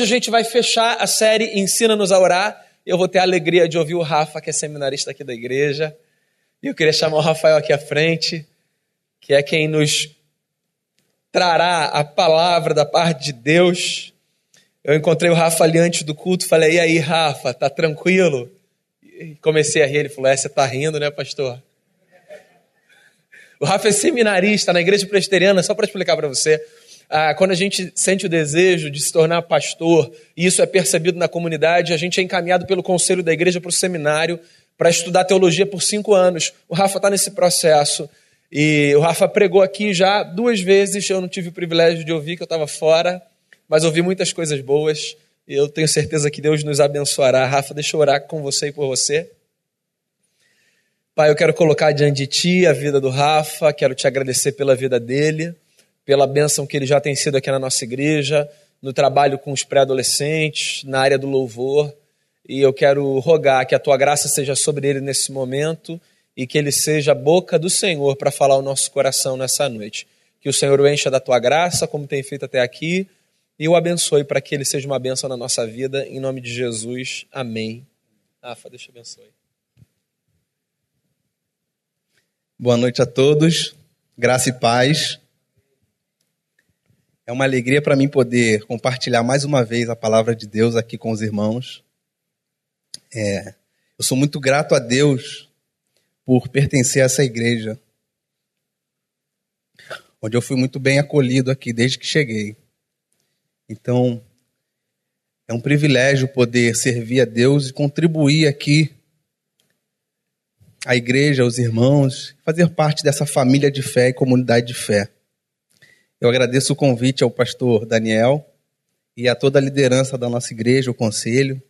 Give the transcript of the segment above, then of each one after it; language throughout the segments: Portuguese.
hoje a gente vai fechar a série Ensina-nos a Orar. Eu vou ter a alegria de ouvir o Rafa, que é seminarista aqui da igreja. E eu queria chamar o Rafael aqui à frente, que é quem nos trará a palavra da parte de Deus. Eu encontrei o Rafa ali antes do culto, falei, e aí, Rafa, tá tranquilo? E comecei a rir, ele falou, é, você tá rindo, né, pastor? O Rafa é seminarista na igreja presbiteriana, só para explicar para você. Ah, quando a gente sente o desejo de se tornar pastor, e isso é percebido na comunidade, a gente é encaminhado pelo conselho da igreja para o seminário para estudar teologia por cinco anos. O Rafa está nesse processo. E o Rafa pregou aqui já duas vezes. Eu não tive o privilégio de ouvir, que eu estava fora, mas ouvi muitas coisas boas. E eu tenho certeza que Deus nos abençoará. Rafa, deixa eu orar com você e por você. Pai, eu quero colocar diante de Ti a vida do Rafa, quero te agradecer pela vida dele pela bênção que ele já tem sido aqui na nossa igreja, no trabalho com os pré-adolescentes, na área do louvor. E eu quero rogar que a tua graça seja sobre ele nesse momento e que ele seja a boca do Senhor para falar o nosso coração nessa noite. Que o Senhor o encha da tua graça, como tem feito até aqui, e o abençoe para que ele seja uma bênção na nossa vida. Em nome de Jesus. Amém. Rafa, deixa eu abençoe. Boa noite a todos. Graça e paz. É uma alegria para mim poder compartilhar mais uma vez a palavra de Deus aqui com os irmãos. É, eu sou muito grato a Deus por pertencer a essa igreja, onde eu fui muito bem acolhido aqui desde que cheguei. Então, é um privilégio poder servir a Deus e contribuir aqui à igreja, aos irmãos, fazer parte dessa família de fé e comunidade de fé. Eu agradeço o convite ao pastor Daniel e a toda a liderança da nossa igreja, o conselho,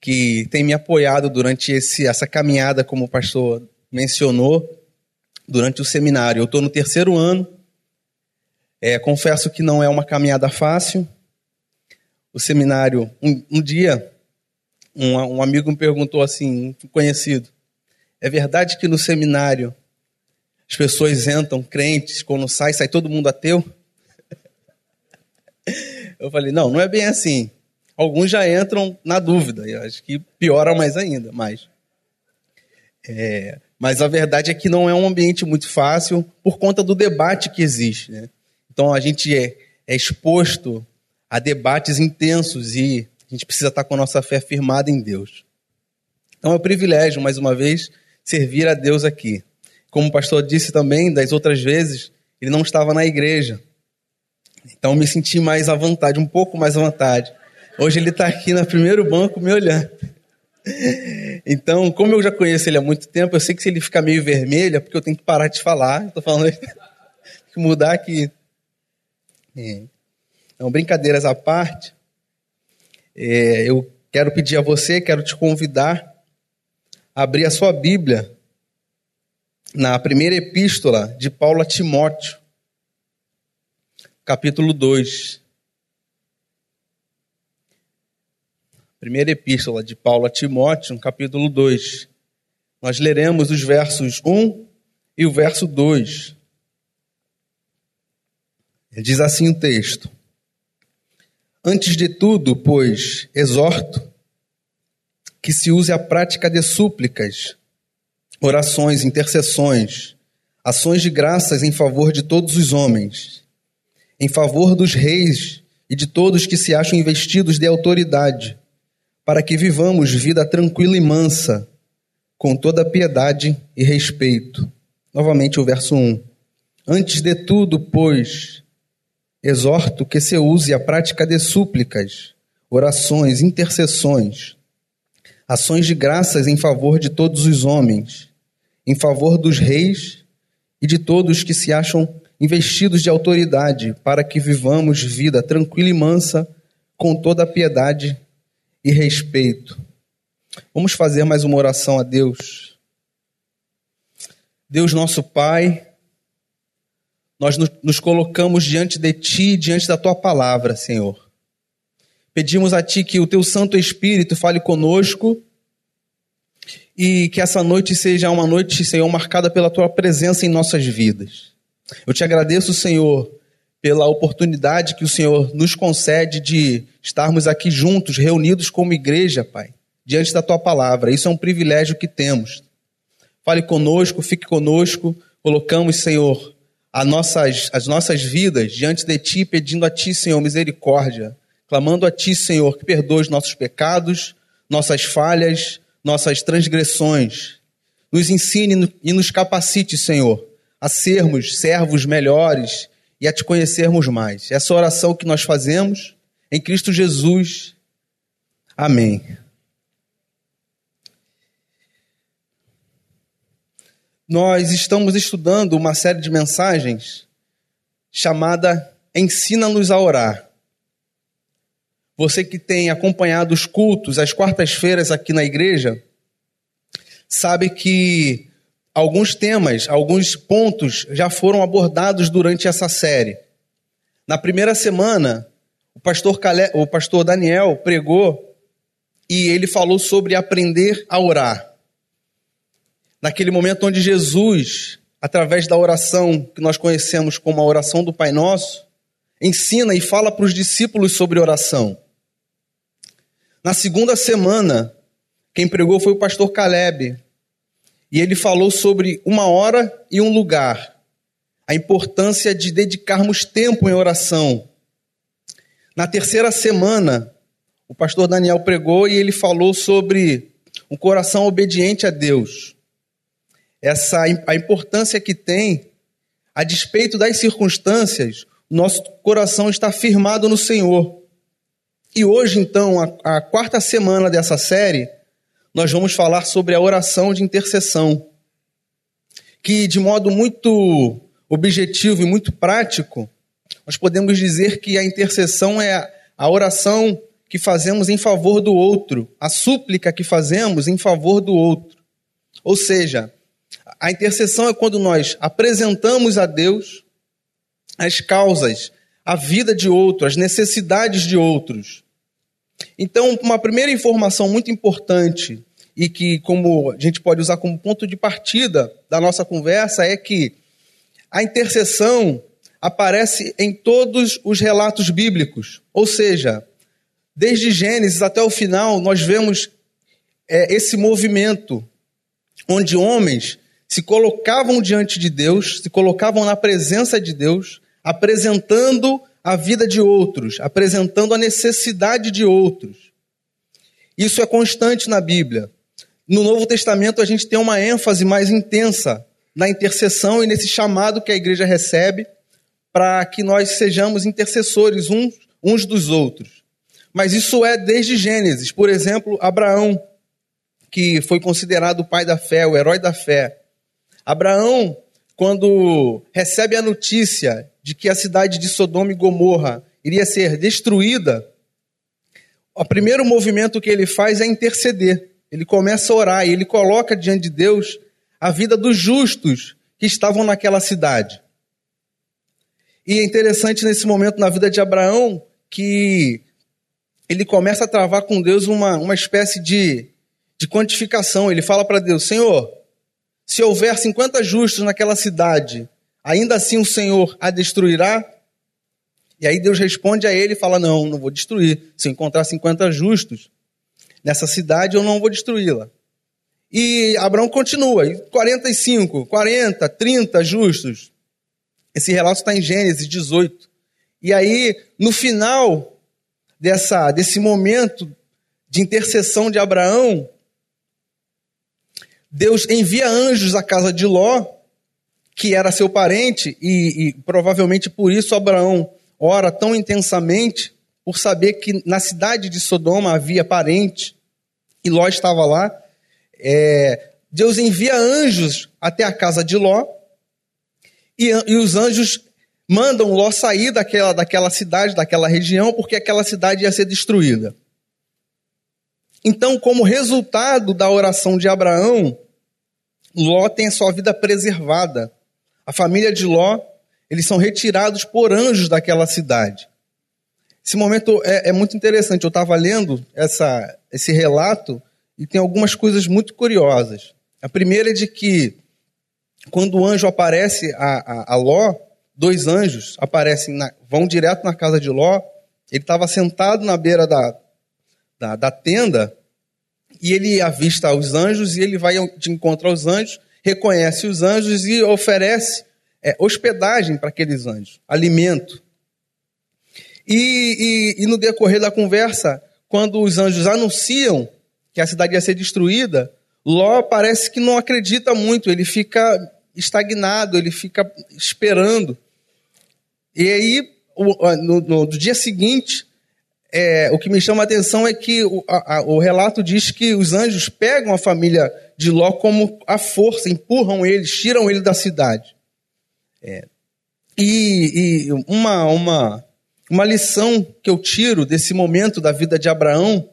que tem me apoiado durante esse, essa caminhada, como o pastor mencionou, durante o seminário. Eu estou no terceiro ano, é, confesso que não é uma caminhada fácil. O seminário, um, um dia, um, um amigo me perguntou assim, um conhecido, é verdade que no seminário as pessoas entram crentes, quando sai, sai todo mundo ateu. Eu falei, não, não é bem assim. Alguns já entram na dúvida, eu acho que piora mais ainda, mas... É, mas a verdade é que não é um ambiente muito fácil por conta do debate que existe. Né? Então a gente é, é exposto a debates intensos e a gente precisa estar com a nossa fé firmada em Deus. Então é um privilégio, mais uma vez, servir a Deus aqui. Como o pastor disse também, das outras vezes, ele não estava na igreja. Então me senti mais à vontade, um pouco mais à vontade. Hoje ele está aqui no primeiro banco me olhando. Então, como eu já conheço ele há muito tempo, eu sei que se ele ficar meio vermelho é porque eu tenho que parar de falar. Estou falando que mudar aqui. É. Então, brincadeiras à parte, é, eu quero pedir a você, quero te convidar a abrir a sua Bíblia na primeira epístola de Paulo a Timóteo, capítulo 2. Primeira epístola de Paulo a Timóteo, capítulo 2. Nós leremos os versos 1 e o verso 2. Diz assim o texto: Antes de tudo, pois, exorto que se use a prática de súplicas orações, intercessões, ações de graças em favor de todos os homens, em favor dos reis e de todos que se acham investidos de autoridade, para que vivamos vida tranquila e mansa, com toda piedade e respeito. Novamente o verso 1. Antes de tudo, pois, exorto que se use a prática de súplicas, orações, intercessões, ações de graças em favor de todos os homens em favor dos reis e de todos que se acham investidos de autoridade, para que vivamos vida tranquila e mansa, com toda a piedade e respeito. Vamos fazer mais uma oração a Deus. Deus nosso Pai, nós nos colocamos diante de Ti, diante da Tua palavra, Senhor. Pedimos a Ti que o Teu Santo Espírito fale conosco e que essa noite seja uma noite, Senhor, marcada pela tua presença em nossas vidas. Eu te agradeço, Senhor, pela oportunidade que o Senhor nos concede de estarmos aqui juntos, reunidos como igreja, Pai, diante da tua palavra. Isso é um privilégio que temos. Fale conosco, fique conosco. Colocamos, Senhor, as nossas, as nossas vidas diante de Ti, pedindo a Ti, Senhor, misericórdia, clamando a Ti, Senhor, que perdoe os nossos pecados, nossas falhas, nossas transgressões. Nos ensine e nos capacite, Senhor, a sermos servos melhores e a Te conhecermos mais. Essa oração que nós fazemos em Cristo Jesus. Amém. nós estamos estudando uma série de mensagens chamada Ensina-nos a Orar. Você que tem acompanhado os cultos às quartas-feiras aqui na igreja, sabe que alguns temas, alguns pontos já foram abordados durante essa série. Na primeira semana, o pastor, Calé, o pastor Daniel pregou e ele falou sobre aprender a orar naquele momento onde Jesus, através da oração que nós conhecemos como a oração do Pai Nosso, ensina e fala para os discípulos sobre oração. Na segunda semana, quem pregou foi o pastor Caleb, e ele falou sobre uma hora e um lugar, a importância de dedicarmos tempo em oração. Na terceira semana, o pastor Daniel pregou e ele falou sobre um coração obediente a Deus essa a importância que tem, a despeito das circunstâncias, nosso coração está firmado no Senhor. E hoje, então, a, a quarta semana dessa série, nós vamos falar sobre a oração de intercessão, que de modo muito objetivo e muito prático, nós podemos dizer que a intercessão é a oração que fazemos em favor do outro, a súplica que fazemos em favor do outro. Ou seja, a intercessão é quando nós apresentamos a Deus as causas, a vida de outro, as necessidades de outros. Então, uma primeira informação muito importante e que como a gente pode usar como ponto de partida da nossa conversa é que a intercessão aparece em todos os relatos bíblicos. Ou seja, desde Gênesis até o final, nós vemos é, esse movimento onde homens se colocavam diante de Deus, se colocavam na presença de Deus, apresentando a vida de outros, apresentando a necessidade de outros. Isso é constante na Bíblia. No Novo Testamento, a gente tem uma ênfase mais intensa na intercessão e nesse chamado que a igreja recebe para que nós sejamos intercessores uns, uns dos outros. Mas isso é desde Gênesis. Por exemplo, Abraão, que foi considerado o pai da fé, o herói da fé. Abraão, quando recebe a notícia de que a cidade de Sodoma e Gomorra iria ser destruída, o primeiro movimento que ele faz é interceder. Ele começa a orar e ele coloca diante de Deus a vida dos justos que estavam naquela cidade. E é interessante nesse momento na vida de Abraão que ele começa a travar com Deus uma, uma espécie de, de quantificação. Ele fala para Deus: Senhor, se houver 50 justos naquela cidade, ainda assim o Senhor a destruirá? E aí Deus responde a ele e fala: Não, não vou destruir. Se encontrar 50 justos nessa cidade, eu não vou destruí-la. E Abraão continua: 45, 40, 30 justos. Esse relato está em Gênesis 18. E aí, no final dessa, desse momento de intercessão de Abraão, Deus envia anjos à casa de Ló, que era seu parente, e, e provavelmente por isso Abraão ora tão intensamente, por saber que na cidade de Sodoma havia parente, e Ló estava lá. É, Deus envia anjos até a casa de Ló, e, e os anjos mandam Ló sair daquela, daquela cidade, daquela região, porque aquela cidade ia ser destruída. Então, como resultado da oração de Abraão, Ló tem a sua vida preservada. A família de Ló, eles são retirados por anjos daquela cidade. Esse momento é, é muito interessante. Eu estava lendo essa, esse relato e tem algumas coisas muito curiosas. A primeira é de que, quando o anjo aparece a, a, a Ló, dois anjos aparecem, na, vão direto na casa de Ló. Ele estava sentado na beira da, da, da, tenda e ele avista os anjos e ele vai de encontro aos anjos, reconhece os anjos e oferece é, hospedagem para aqueles anjos, alimento. E, e, e no decorrer da conversa, quando os anjos anunciam que a cidade ia ser destruída, Ló parece que não acredita muito, ele fica estagnado, ele fica esperando. E aí, no, no, dia seguinte, é, o que me chama a atenção é que o, a, o, relato diz que os anjos pegam a família de Ló como a força, empurram eles, tiram ele da cidade. É. E, e uma, uma, uma lição que eu tiro desse momento da vida de Abraão,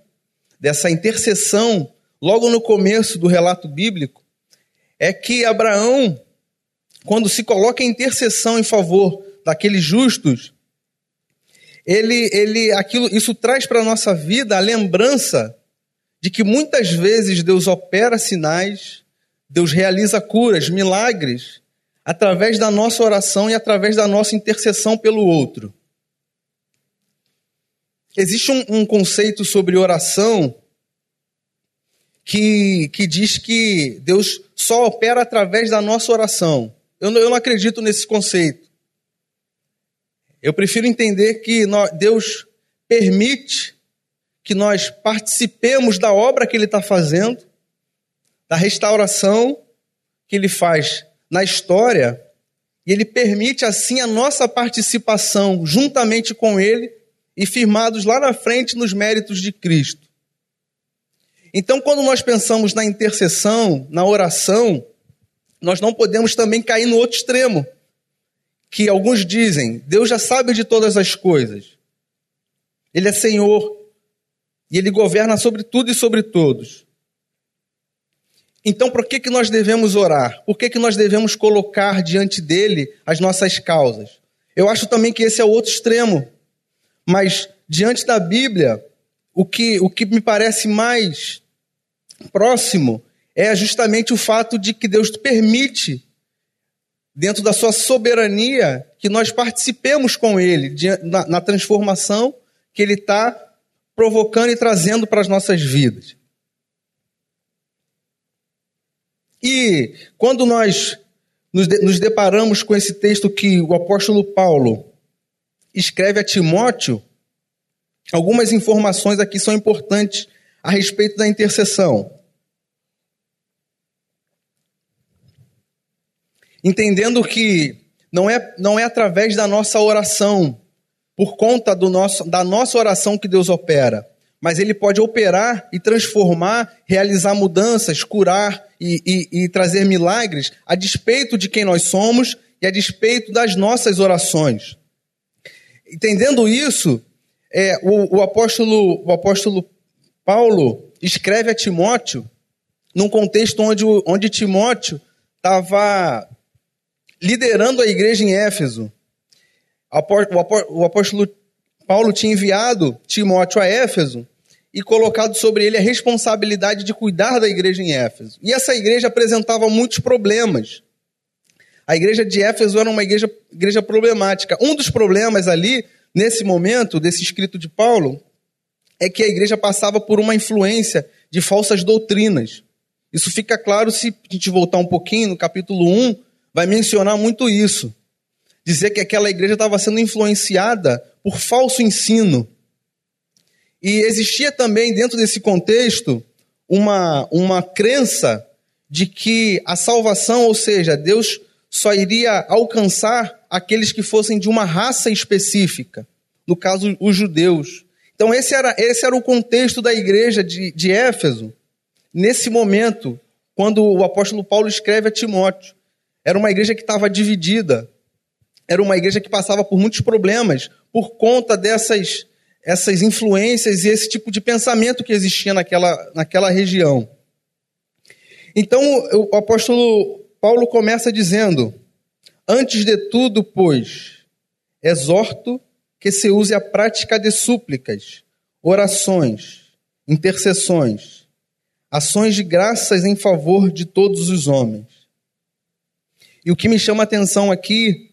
dessa intercessão, logo no começo do relato bíblico, é que Abraão, quando se coloca em intercessão em favor daqueles justos, ele, ele, aquilo, isso traz para a nossa vida a lembrança de que muitas vezes Deus opera sinais, Deus realiza curas, milagres, através da nossa oração e através da nossa intercessão pelo outro. Existe um, um conceito sobre oração que, que diz que Deus só opera através da nossa oração. Eu não, eu não acredito nesse conceito. Eu prefiro entender que Deus permite que nós participemos da obra que Ele está fazendo, da restauração que Ele faz na história, e Ele permite assim a nossa participação juntamente com Ele e firmados lá na frente nos méritos de Cristo. Então, quando nós pensamos na intercessão, na oração, nós não podemos também cair no outro extremo, que alguns dizem: Deus já sabe de todas as coisas, Ele é Senhor e Ele governa sobre tudo e sobre todos. Então, por que, que nós devemos orar? Por que, que nós devemos colocar diante dele as nossas causas? Eu acho também que esse é o outro extremo. Mas diante da Bíblia, o que, o que me parece mais próximo é justamente o fato de que Deus permite, dentro da sua soberania, que nós participemos com Ele na, na transformação que Ele está provocando e trazendo para as nossas vidas. E quando nós nos deparamos com esse texto que o apóstolo Paulo escreve a Timóteo, algumas informações aqui são importantes a respeito da intercessão. Entendendo que não é, não é através da nossa oração, por conta do nosso, da nossa oração que Deus opera, mas Ele pode operar e transformar, realizar mudanças, curar e, e, e trazer milagres a despeito de quem nós somos e a despeito das nossas orações. Entendendo isso, é, o, o, apóstolo, o apóstolo Paulo escreve a Timóteo num contexto onde, onde Timóteo estava liderando a igreja em Éfeso. O apóstolo Paulo tinha enviado Timóteo a Éfeso e colocado sobre ele a responsabilidade de cuidar da igreja em Éfeso. E essa igreja apresentava muitos problemas. A igreja de Éfeso era uma igreja, igreja problemática. Um dos problemas ali, nesse momento, desse escrito de Paulo, é que a igreja passava por uma influência de falsas doutrinas. Isso fica claro se a gente voltar um pouquinho no capítulo 1, vai mencionar muito isso. Dizer que aquela igreja estava sendo influenciada por falso ensino. E existia também, dentro desse contexto, uma, uma crença de que a salvação, ou seja, Deus só iria alcançar aqueles que fossem de uma raça específica, no caso, os judeus. Então, esse era, esse era o contexto da igreja de, de Éfeso, nesse momento, quando o apóstolo Paulo escreve a Timóteo. Era uma igreja que estava dividida, era uma igreja que passava por muitos problemas por conta dessas essas influências e esse tipo de pensamento que existia naquela, naquela região. Então, o apóstolo Paulo começa dizendo: Antes de tudo, pois, exorto que se use a prática de súplicas, orações, intercessões, ações de graças em favor de todos os homens. E o que me chama a atenção aqui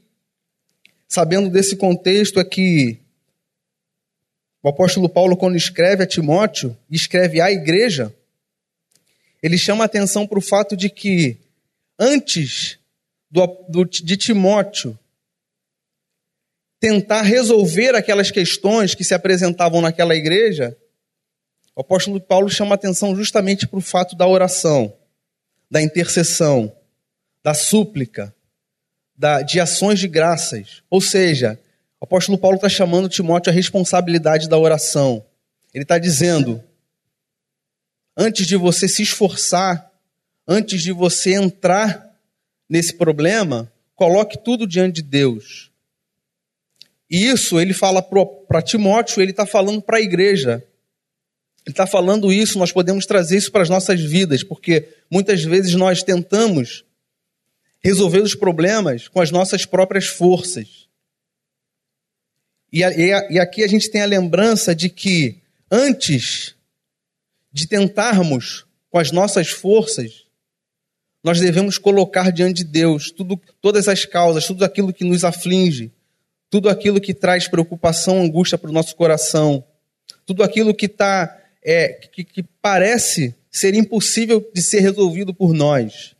sabendo desse contexto, é que o apóstolo Paulo, quando escreve a Timóteo, escreve à igreja, ele chama atenção para o fato de que, antes do, do, de Timóteo tentar resolver aquelas questões que se apresentavam naquela igreja, o apóstolo Paulo chama atenção justamente para o fato da oração, da intercessão, da súplica, da, de ações de graças. Ou seja, o apóstolo Paulo está chamando Timóteo a responsabilidade da oração. Ele está dizendo: antes de você se esforçar, antes de você entrar nesse problema, coloque tudo diante de Deus. E isso ele fala para Timóteo, ele está falando para a igreja. Ele está falando isso, nós podemos trazer isso para as nossas vidas, porque muitas vezes nós tentamos resolver os problemas com as nossas próprias forças. E, e, e aqui a gente tem a lembrança de que antes de tentarmos com as nossas forças, nós devemos colocar diante de Deus tudo, todas as causas, tudo aquilo que nos aflige, tudo aquilo que traz preocupação, angústia para o nosso coração, tudo aquilo que está é, que, que parece ser impossível de ser resolvido por nós.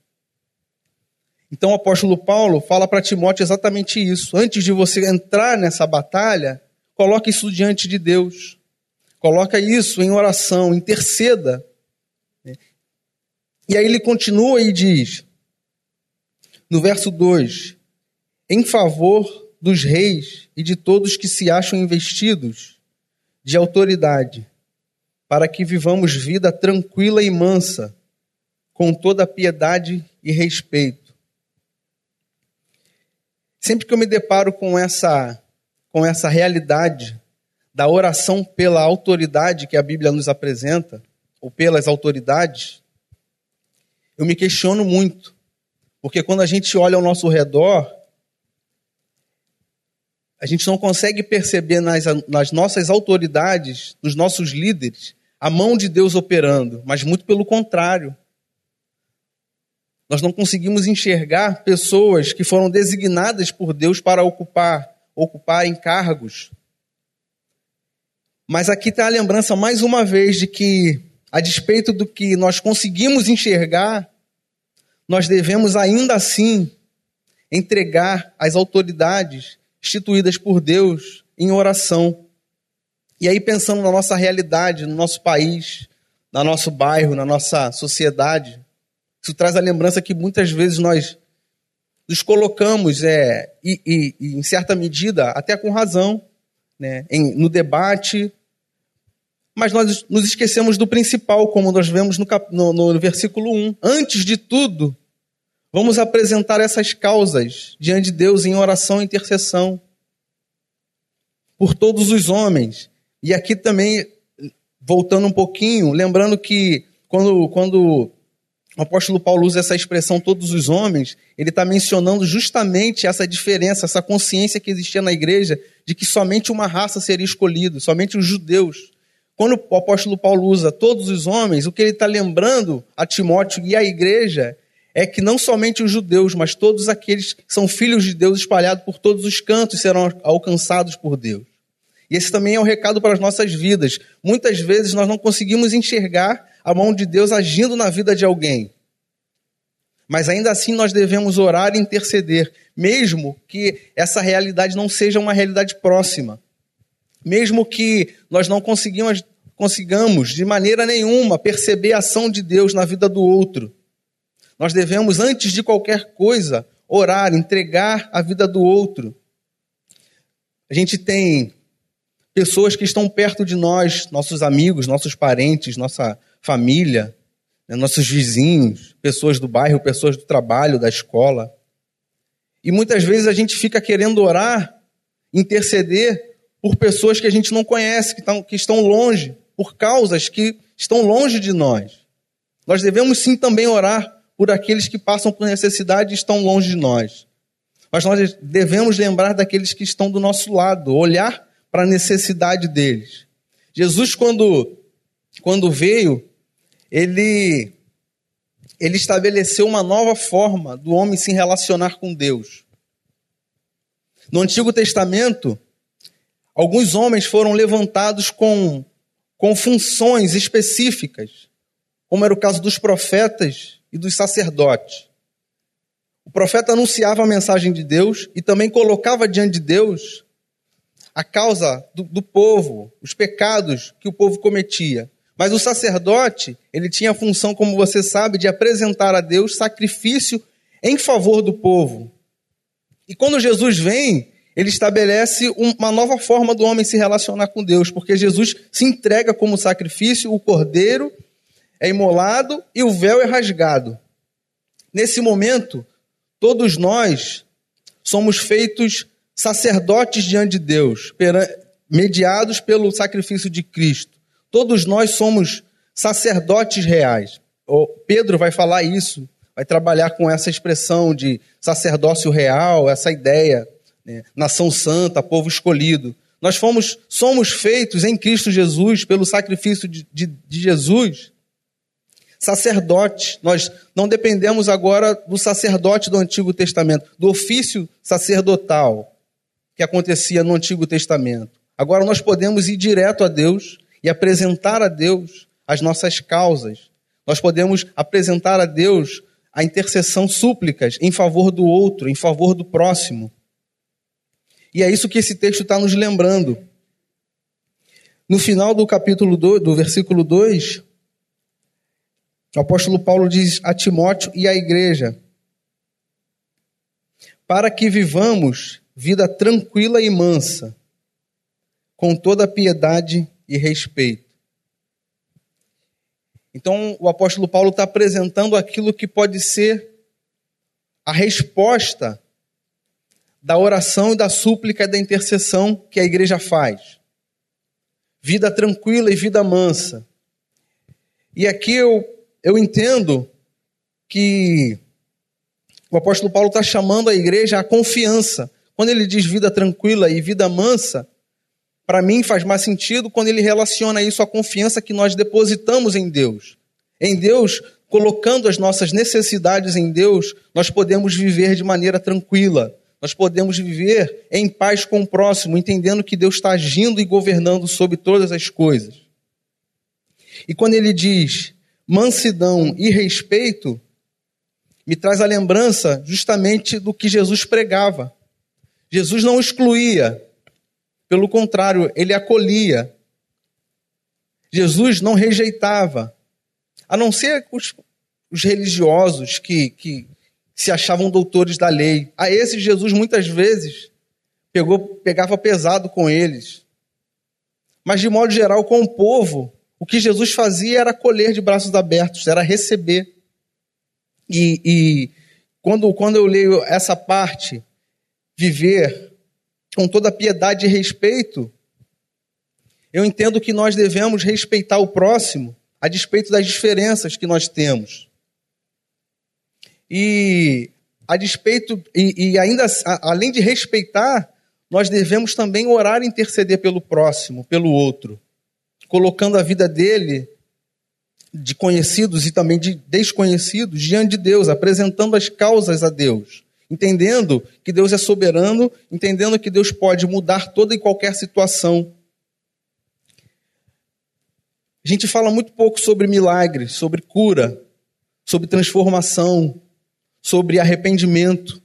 Então o apóstolo Paulo fala para Timóteo exatamente isso. Antes de você entrar nessa batalha, coloque isso diante de Deus. Coloca isso em oração, interceda. E aí ele continua e diz, no verso 2: Em favor dos reis e de todos que se acham investidos de autoridade, para que vivamos vida tranquila e mansa, com toda piedade e respeito. Sempre que eu me deparo com essa com essa realidade da oração pela autoridade que a Bíblia nos apresenta, ou pelas autoridades, eu me questiono muito. Porque quando a gente olha ao nosso redor, a gente não consegue perceber nas, nas nossas autoridades, nos nossos líderes, a mão de Deus operando, mas muito pelo contrário. Nós não conseguimos enxergar pessoas que foram designadas por Deus para ocupar, ocupar cargos. Mas aqui está a lembrança mais uma vez de que, a despeito do que nós conseguimos enxergar, nós devemos ainda assim entregar as autoridades instituídas por Deus em oração. E aí, pensando na nossa realidade, no nosso país, no nosso bairro, na nossa sociedade, isso traz a lembrança que muitas vezes nós nos colocamos, é, e, e, e em certa medida, até com razão, né, em, no debate, mas nós nos esquecemos do principal, como nós vemos no, cap, no, no versículo 1. Antes de tudo, vamos apresentar essas causas diante de Deus em oração e intercessão por todos os homens e aqui também, voltando um pouquinho, lembrando que quando, quando o apóstolo Paulo usa essa expressão todos os homens, ele está mencionando justamente essa diferença, essa consciência que existia na igreja de que somente uma raça seria escolhida, somente os judeus. Quando o apóstolo Paulo usa todos os homens, o que ele está lembrando a Timóteo e à igreja é que não somente os judeus, mas todos aqueles que são filhos de Deus espalhados por todos os cantos serão alcançados por Deus. E esse também é um recado para as nossas vidas. Muitas vezes nós não conseguimos enxergar a mão de Deus agindo na vida de alguém. Mas ainda assim nós devemos orar e interceder, mesmo que essa realidade não seja uma realidade próxima. Mesmo que nós não consigamos, consigamos de maneira nenhuma perceber a ação de Deus na vida do outro. Nós devemos, antes de qualquer coisa, orar, entregar a vida do outro. A gente tem pessoas que estão perto de nós, nossos amigos, nossos parentes, nossa família, né, nossos vizinhos, pessoas do bairro, pessoas do trabalho, da escola. E muitas vezes a gente fica querendo orar, interceder por pessoas que a gente não conhece, que estão, que estão longe, por causas que estão longe de nós. Nós devemos sim também orar por aqueles que passam por necessidade e estão longe de nós. Mas nós devemos lembrar daqueles que estão do nosso lado, olhar para a necessidade deles. Jesus, quando, quando veio, ele, ele estabeleceu uma nova forma do homem se relacionar com Deus. No Antigo Testamento, alguns homens foram levantados com, com funções específicas, como era o caso dos profetas e dos sacerdotes. O profeta anunciava a mensagem de Deus e também colocava diante de Deus a causa do, do povo, os pecados que o povo cometia. Mas o sacerdote, ele tinha a função, como você sabe, de apresentar a Deus sacrifício em favor do povo. E quando Jesus vem, ele estabelece uma nova forma do homem se relacionar com Deus, porque Jesus se entrega como sacrifício, o cordeiro é imolado e o véu é rasgado. Nesse momento, todos nós somos feitos sacerdotes diante de Deus, mediados pelo sacrifício de Cristo. Todos nós somos sacerdotes reais. O Pedro vai falar isso, vai trabalhar com essa expressão de sacerdócio real, essa ideia, né? nação santa, povo escolhido. Nós fomos, somos feitos em Cristo Jesus, pelo sacrifício de, de, de Jesus, sacerdotes. Nós não dependemos agora do sacerdote do Antigo Testamento, do ofício sacerdotal que acontecia no Antigo Testamento. Agora nós podemos ir direto a Deus e apresentar a Deus as nossas causas. Nós podemos apresentar a Deus a intercessão súplicas em favor do outro, em favor do próximo. E é isso que esse texto está nos lembrando. No final do capítulo 2, do versículo 2, o apóstolo Paulo diz a Timóteo e à igreja: para que vivamos vida tranquila e mansa, com toda piedade e respeito. Então, o apóstolo Paulo está apresentando aquilo que pode ser a resposta da oração e da súplica e da intercessão que a igreja faz. Vida tranquila e vida mansa. E aqui eu, eu entendo que o apóstolo Paulo está chamando a igreja à confiança. Quando ele diz vida tranquila e vida mansa, para mim faz mais sentido quando ele relaciona isso à confiança que nós depositamos em Deus. Em Deus, colocando as nossas necessidades em Deus, nós podemos viver de maneira tranquila. Nós podemos viver em paz com o próximo, entendendo que Deus está agindo e governando sobre todas as coisas. E quando ele diz mansidão e respeito, me traz a lembrança justamente do que Jesus pregava. Jesus não excluía, pelo contrário, ele acolhia. Jesus não rejeitava, a não ser os, os religiosos que, que se achavam doutores da lei. A esses Jesus muitas vezes pegou, pegava pesado com eles. Mas de modo geral, com o povo, o que Jesus fazia era acolher de braços abertos, era receber. E, e quando, quando eu leio essa parte viver com toda piedade e respeito, eu entendo que nós devemos respeitar o próximo a despeito das diferenças que nós temos. E a despeito e, e ainda a, além de respeitar, nós devemos também orar e interceder pelo próximo, pelo outro, colocando a vida dele de conhecidos e também de desconhecidos diante de Deus, apresentando as causas a Deus entendendo que Deus é soberano, entendendo que Deus pode mudar toda e qualquer situação. A gente fala muito pouco sobre milagres, sobre cura, sobre transformação, sobre arrependimento.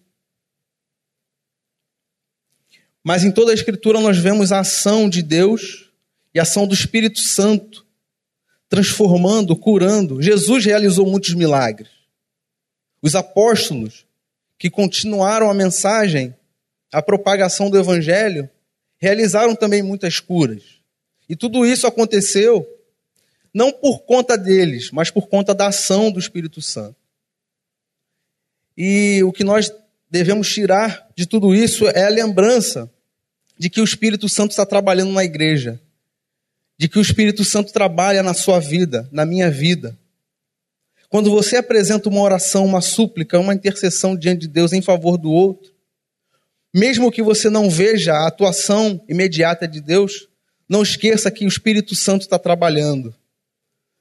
Mas em toda a Escritura nós vemos a ação de Deus e a ação do Espírito Santo, transformando, curando. Jesus realizou muitos milagres. Os apóstolos que continuaram a mensagem, a propagação do evangelho, realizaram também muitas curas. E tudo isso aconteceu não por conta deles, mas por conta da ação do Espírito Santo. E o que nós devemos tirar de tudo isso é a lembrança de que o Espírito Santo está trabalhando na igreja, de que o Espírito Santo trabalha na sua vida, na minha vida. Quando você apresenta uma oração, uma súplica, uma intercessão diante de Deus em favor do outro, mesmo que você não veja a atuação imediata de Deus, não esqueça que o Espírito Santo está trabalhando.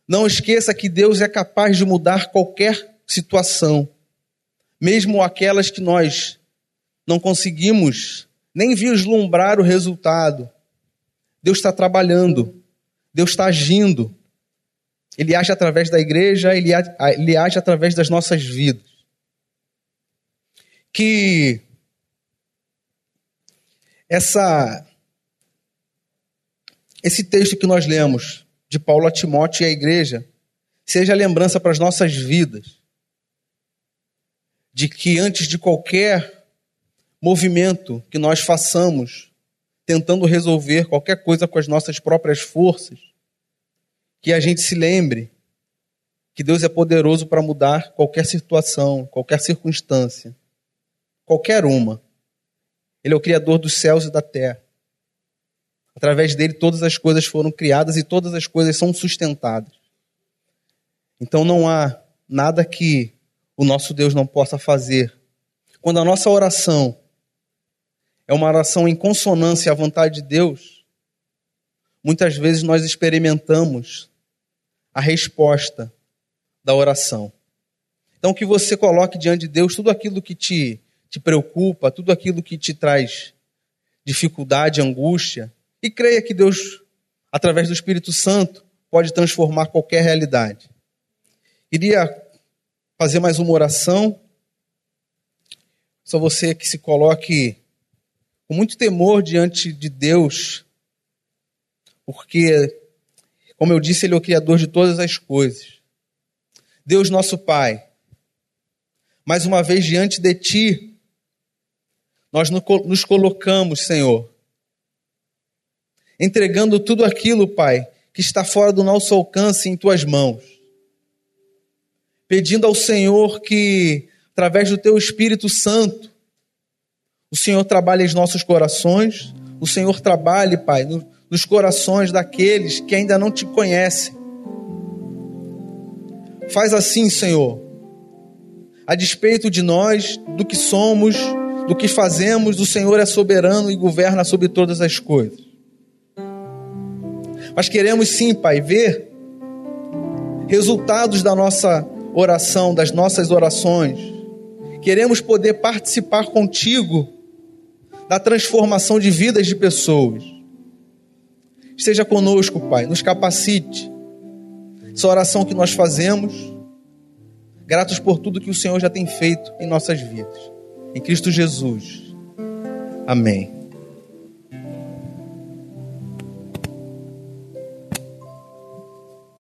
Não esqueça que Deus é capaz de mudar qualquer situação, mesmo aquelas que nós não conseguimos nem vislumbrar o resultado. Deus está trabalhando, Deus está agindo. Ele age através da igreja, ele age, ele age através das nossas vidas. Que essa esse texto que nós lemos de Paulo a Timóteo e a igreja seja lembrança para as nossas vidas de que antes de qualquer movimento que nós façamos, tentando resolver qualquer coisa com as nossas próprias forças, que a gente se lembre que Deus é poderoso para mudar qualquer situação, qualquer circunstância, qualquer uma. Ele é o Criador dos céus e da terra. Através dele, todas as coisas foram criadas e todas as coisas são sustentadas. Então não há nada que o nosso Deus não possa fazer. Quando a nossa oração é uma oração em consonância à vontade de Deus, muitas vezes nós experimentamos a resposta da oração. Então, que você coloque diante de Deus tudo aquilo que te, te preocupa, tudo aquilo que te traz dificuldade, angústia, e creia que Deus, através do Espírito Santo, pode transformar qualquer realidade. Iria fazer mais uma oração. Só você que se coloque com muito temor diante de Deus, porque, como eu disse, Ele é o Criador de todas as coisas. Deus, nosso Pai, mais uma vez diante de Ti, nós nos colocamos, Senhor, entregando tudo aquilo, Pai, que está fora do nosso alcance em Tuas mãos pedindo ao Senhor que, através do Teu Espírito Santo, o Senhor trabalhe em nossos corações, o Senhor trabalhe, Pai, nos corações daqueles que ainda não te conhecem. Faz assim, Senhor, a despeito de nós, do que somos, do que fazemos, o Senhor é soberano e governa sobre todas as coisas. Mas queremos sim, Pai, ver resultados da nossa oração, das nossas orações. Queremos poder participar contigo da transformação de vidas de pessoas. Esteja conosco, Pai, nos capacite. Essa oração que nós fazemos, gratos por tudo que o Senhor já tem feito em nossas vidas. Em Cristo Jesus. Amém.